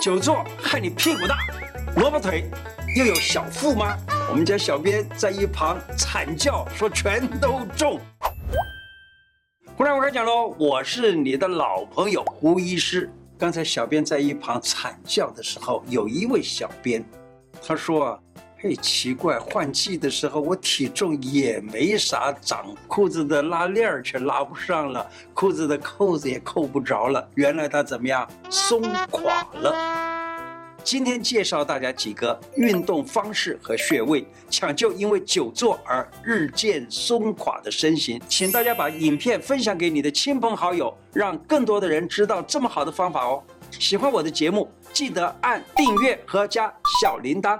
久坐害你屁股大，萝卜腿又有小腹吗？我们家小编在一旁惨叫说全都中。忽然我开讲喽，我是你的老朋友胡医师。刚才小编在一旁惨叫的时候，有一位小编他说啊，嘿，奇怪，换季的时候我体重也没啥长，裤子的拉链儿却拉不上了，裤子的扣子也扣不着了，原来它怎么样？松垮了。今天介绍大家几个运动方式和穴位，抢救因为久坐而日渐松垮的身形。请大家把影片分享给你的亲朋好友，让更多的人知道这么好的方法哦。喜欢我的节目，记得按订阅和加小铃铛。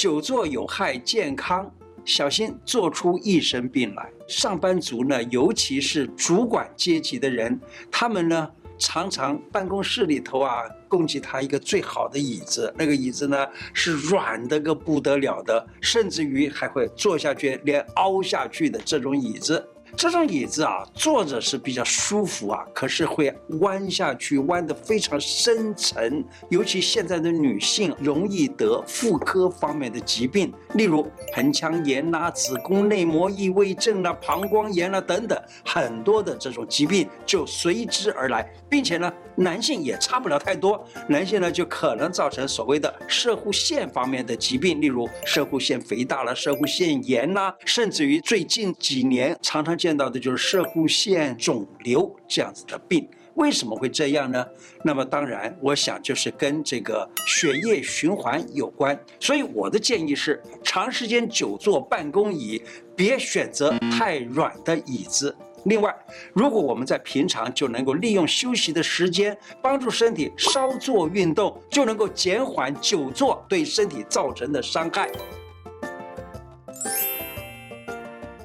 久坐有害健康，小心坐出一身病来。上班族呢，尤其是主管阶级的人，他们呢。常常办公室里头啊，供给他一个最好的椅子，那个椅子呢是软的个不得了的，甚至于还会坐下去连凹下去的这种椅子。这种椅子啊，坐着是比较舒服啊，可是会弯下去，弯得非常深沉。尤其现在的女性容易得妇科方面的疾病，例如盆腔炎啦、子宫内膜异位症啦、膀胱炎啦等等，很多的这种疾病就随之而来，并且呢。男性也差不了太多，男性呢就可能造成所谓的射护腺方面的疾病，例如射护腺肥大了、射护腺炎啦，甚至于最近几年常常见到的就是射护腺肿瘤这样子的病。为什么会这样呢？那么当然，我想就是跟这个血液循环有关。所以我的建议是，长时间久坐办公椅，别选择太软的椅子。另外，如果我们在平常就能够利用休息的时间，帮助身体稍作运动，就能够减缓久坐对身体造成的伤害。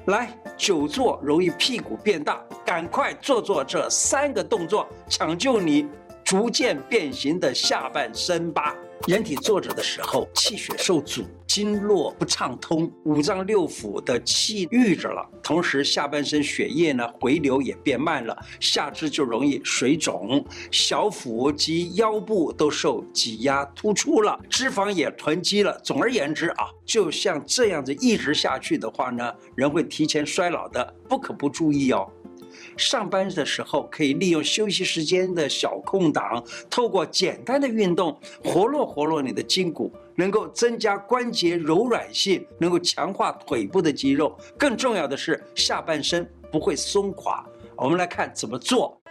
来，久坐容易屁股变大，赶快做做这三个动作，抢救你逐渐变形的下半身吧。人体坐着的时候，气血受阻，经络不畅通，五脏六腑的气郁着了，同时下半身血液呢回流也变慢了，下肢就容易水肿，小腹及腰部都受挤压突出了，脂肪也囤积了。总而言之啊，就像这样子一直下去的话呢，人会提前衰老的，不可不注意哦。上班的时候可以利用休息时间的小空档，透过简单的运动活络活络你的筋骨，能够增加关节柔软性，能够强化腿部的肌肉。更重要的是，下半身不会松垮。我们来看怎么做。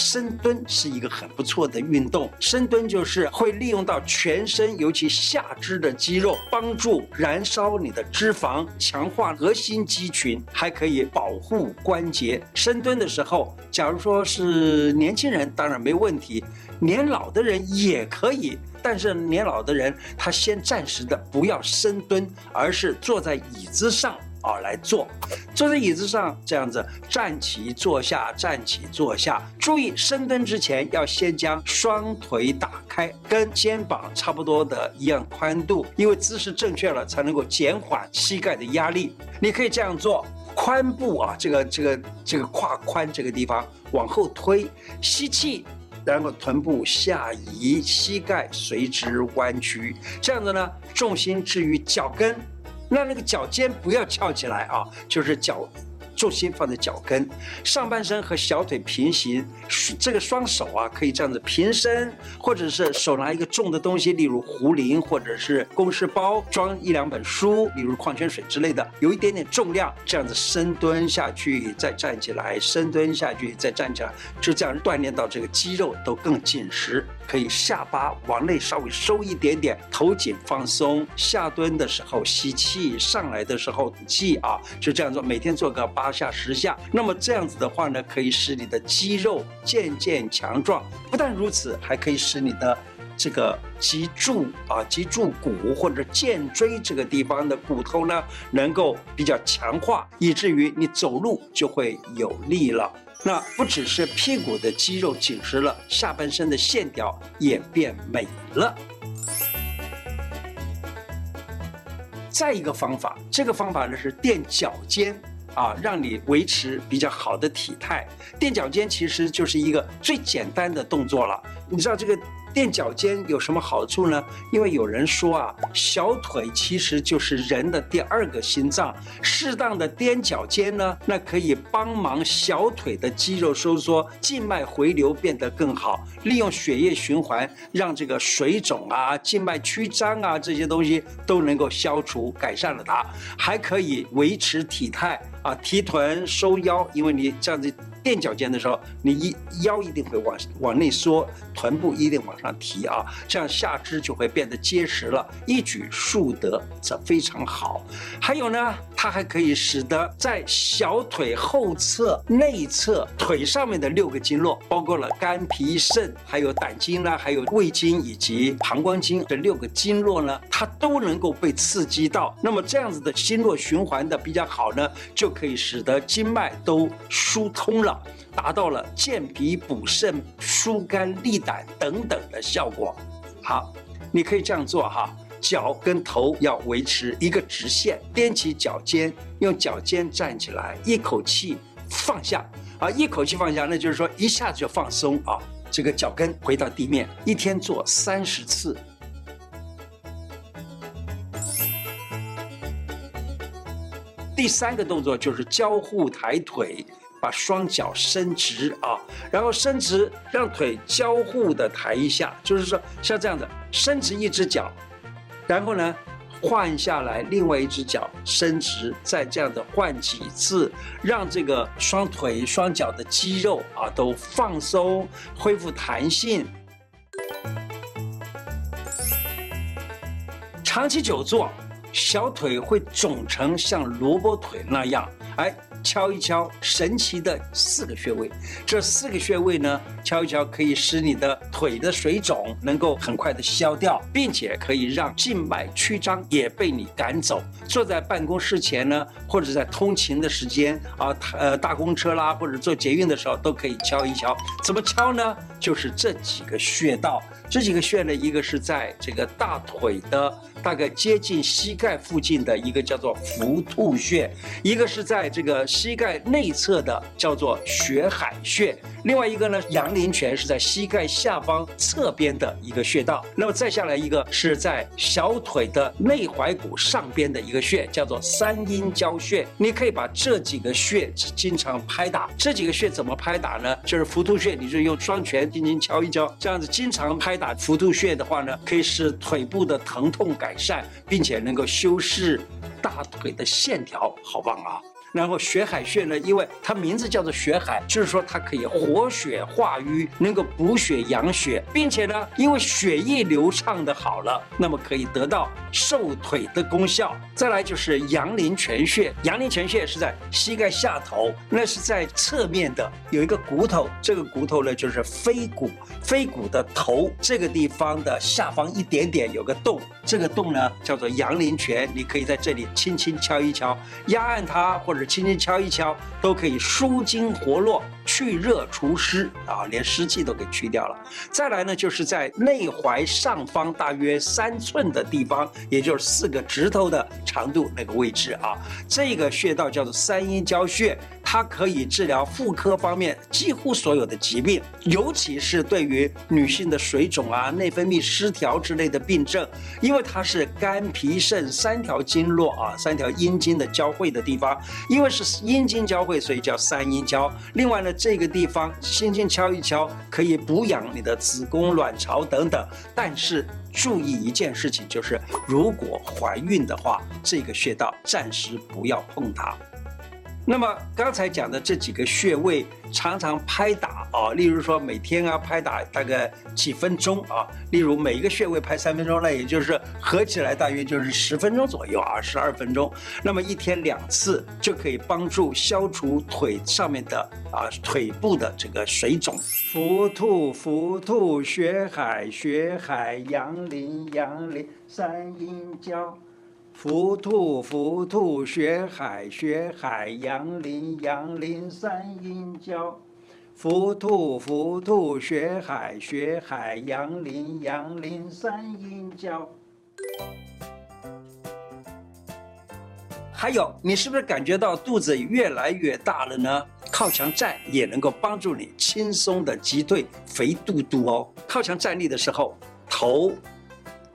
深蹲是一个很不错的运动。深蹲就是会利用到全身，尤其下肢的肌肉，帮助燃烧你的脂肪，强化核心肌群，还可以保护关节。深蹲的时候，假如说是年轻人，当然没问题；年老的人也可以。但是年老的人，他先暂时的不要深蹲，而是坐在椅子上。啊，来坐，坐在椅子上，这样子站起坐下，站起坐下。注意深蹲之前要先将双腿打开，跟肩膀差不多的一样宽度，因为姿势正确了，才能够减缓膝盖的压力。你可以这样做，髋部啊，这个这个这个胯宽这个地方往后推，吸气，然后臀部下移，膝盖随之弯曲，这样子呢，重心置于脚跟。让那个脚尖不要翘起来啊，就是脚重心放在脚跟，上半身和小腿平行，这个双手啊可以这样子平伸，或者是手拿一个重的东西，例如壶铃或者是公事包装一两本书，例如矿泉水之类的，有一点点重量，这样子深蹲下去，再站起来，深蹲下去，再站起来，就这样锻炼到这个肌肉都更紧实。可以下巴往内稍微收一点点，头颈放松。下蹲的时候吸气，上来的时候吐气啊，就这样做，每天做个八下十下。那么这样子的话呢，可以使你的肌肉渐渐强壮。不但如此，还可以使你的这个脊柱啊、脊柱骨或者肩椎这个地方的骨头呢，能够比较强化，以至于你走路就会有力了。那不只是屁股的肌肉紧实了，下半身的线条也变美了。再一个方法，这个方法呢是垫脚尖，啊，让你维持比较好的体态。垫脚尖其实就是一个最简单的动作了。你知道这个垫脚尖有什么好处呢？因为有人说啊，小腿其实就是人的第二个心脏。适当的踮脚尖呢，那可以帮忙小腿的肌肉收缩，静脉回流变得更好，利用血液循环，让这个水肿啊、静脉曲张啊这些东西都能够消除、改善了它，还可以维持体态啊，提臀收腰，因为你这样子。垫脚尖的时候，你一腰一定会往往内缩，臀部一定往上提啊，这样下肢就会变得结实了，一举数得，这非常好。还有呢，它还可以使得在小腿后侧、内侧腿上面的六个经络，包括了肝、脾、肾，还有胆经呢，还有胃经以及膀胱经这六个经络呢，它都能够被刺激到。那么这样子的经络循环的比较好呢，就可以使得经脉都疏通了。达到了健脾补肾、疏肝利胆等等的效果。好，你可以这样做哈，脚跟头要维持一个直线，踮起脚尖，用脚尖站起来，一口气放下啊，一口气放下，那就是说一下子就放松啊，这个脚跟回到地面，一天做三十次。第三个动作就是交互抬腿。把双脚伸直啊，然后伸直，让腿交互的抬一下，就是说像这样子，伸直一只脚，然后呢换下来，另外一只脚伸直，再这样的换几次，让这个双腿双脚的肌肉啊都放松，恢复弹性。长期久坐，小腿会肿成像萝卜腿那样，哎。敲一敲神奇的四个穴位，这四个穴位呢，敲一敲可以使你的腿的水肿能够很快的消掉，并且可以让静脉曲张也被你赶走。坐在办公室前呢，或者在通勤的时间啊，呃，大公车啦，或者坐捷运的时候，都可以敲一敲。怎么敲呢？就是这几个穴道。这几个穴呢，一个是在这个大腿的大概接近膝盖附近的一个叫做伏兔穴，一个是在这个膝盖内侧的叫做血海穴，另外一个呢，阳陵泉是在膝盖下方侧边的一个穴道。那么再下来一个是在小腿的内踝骨上边的一个穴，叫做三阴交穴。你可以把这几个穴经常拍打。这几个穴怎么拍打呢？就是伏兔穴，你就用双拳轻轻敲一敲，这样子经常拍。打伏兔穴的话呢，可以使腿部的疼痛改善，并且能够修饰大腿的线条，好棒啊！然后血海穴呢，因为它名字叫做血海，就是说它可以活血化瘀，能够补血养血，并且呢，因为血液流畅的好了，那么可以得到瘦腿的功效。再来就是阳陵泉穴，阳陵泉穴是在膝盖下头，那是在侧面的有一个骨头，这个骨头呢就是腓骨，腓骨的头这个地方的下方一点点有个洞，这个洞呢叫做阳陵泉，你可以在这里轻轻敲一敲，压按它或者。轻轻敲一敲，都可以舒筋活络、去热除湿啊，连湿气都给去掉了。再来呢，就是在内踝上方大约三寸的地方，也就是四个指头的长度那个位置啊，这个穴道叫做三阴交穴。它可以治疗妇科方面几乎所有的疾病，尤其是对于女性的水肿啊、内分泌失调之类的病症，因为它是肝脾肾三条经络啊、三条阴经的交汇的地方，因为是阴经交汇，所以叫三阴交。另外呢，这个地方轻轻敲一敲，可以补养你的子宫、卵巢等等。但是注意一件事情，就是如果怀孕的话，这个穴道暂时不要碰它。那么刚才讲的这几个穴位，常常拍打啊，例如说每天啊拍打大概几分钟啊，例如每一个穴位拍三分钟，那也就是合起来大约就是十分钟左右啊，十二分钟。那么一天两次就可以帮助消除腿上面的啊腿部的这个水肿。伏兔伏兔血海血海阳陵阳陵三阴交。伏兔伏兔学海学海阳陵阳林三阴交，伏兔伏兔学海学海阳陵阳林三阴交。还有，你是不是感觉到肚子越来越大了呢？靠墙站也能够帮助你轻松的击退肥肚肚哦。靠墙站立的时候，头、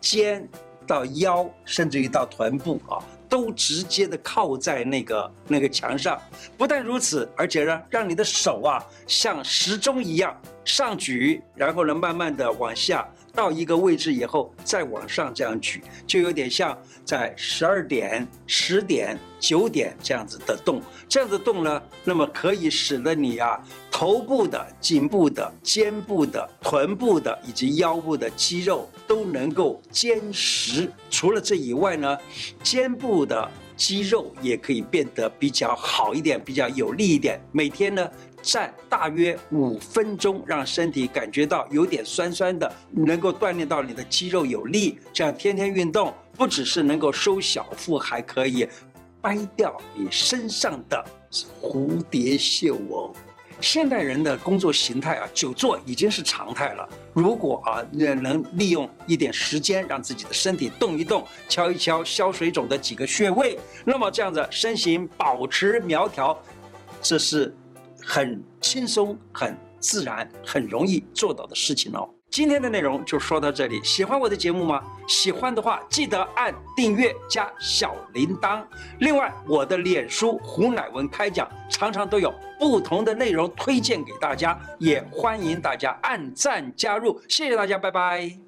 肩到腰，甚至于到臀部啊。都直接的靠在那个那个墙上，不但如此，而且呢，让你的手啊像时钟一样上举，然后呢，慢慢的往下到一个位置以后再往上这样举，就有点像在十二点、十点、九点这样子的动。这样子动呢，那么可以使得你啊头部的、颈部的、肩部的、臀部的以及腰部的肌肉都能够坚实。除了这以外呢，肩部的肌肉也可以变得比较好一点，比较有力一点。每天呢站大约五分钟，让身体感觉到有点酸酸的，能够锻炼到你的肌肉有力。这样天天运动，不只是能够收小腹，还可以。掰掉你身上的蝴蝶袖哦。现代人的工作形态啊，久坐已经是常态了。如果啊，也能利用一点时间，让自己的身体动一动，敲一敲消水肿的几个穴位，那么这样子身形保持苗条，这是很轻松、很自然、很容易做到的事情哦。今天的内容就说到这里，喜欢我的节目吗？喜欢的话，记得按订阅加小铃铛。另外，我的脸书胡乃文开讲常常都有不同的内容推荐给大家，也欢迎大家按赞加入。谢谢大家，拜拜。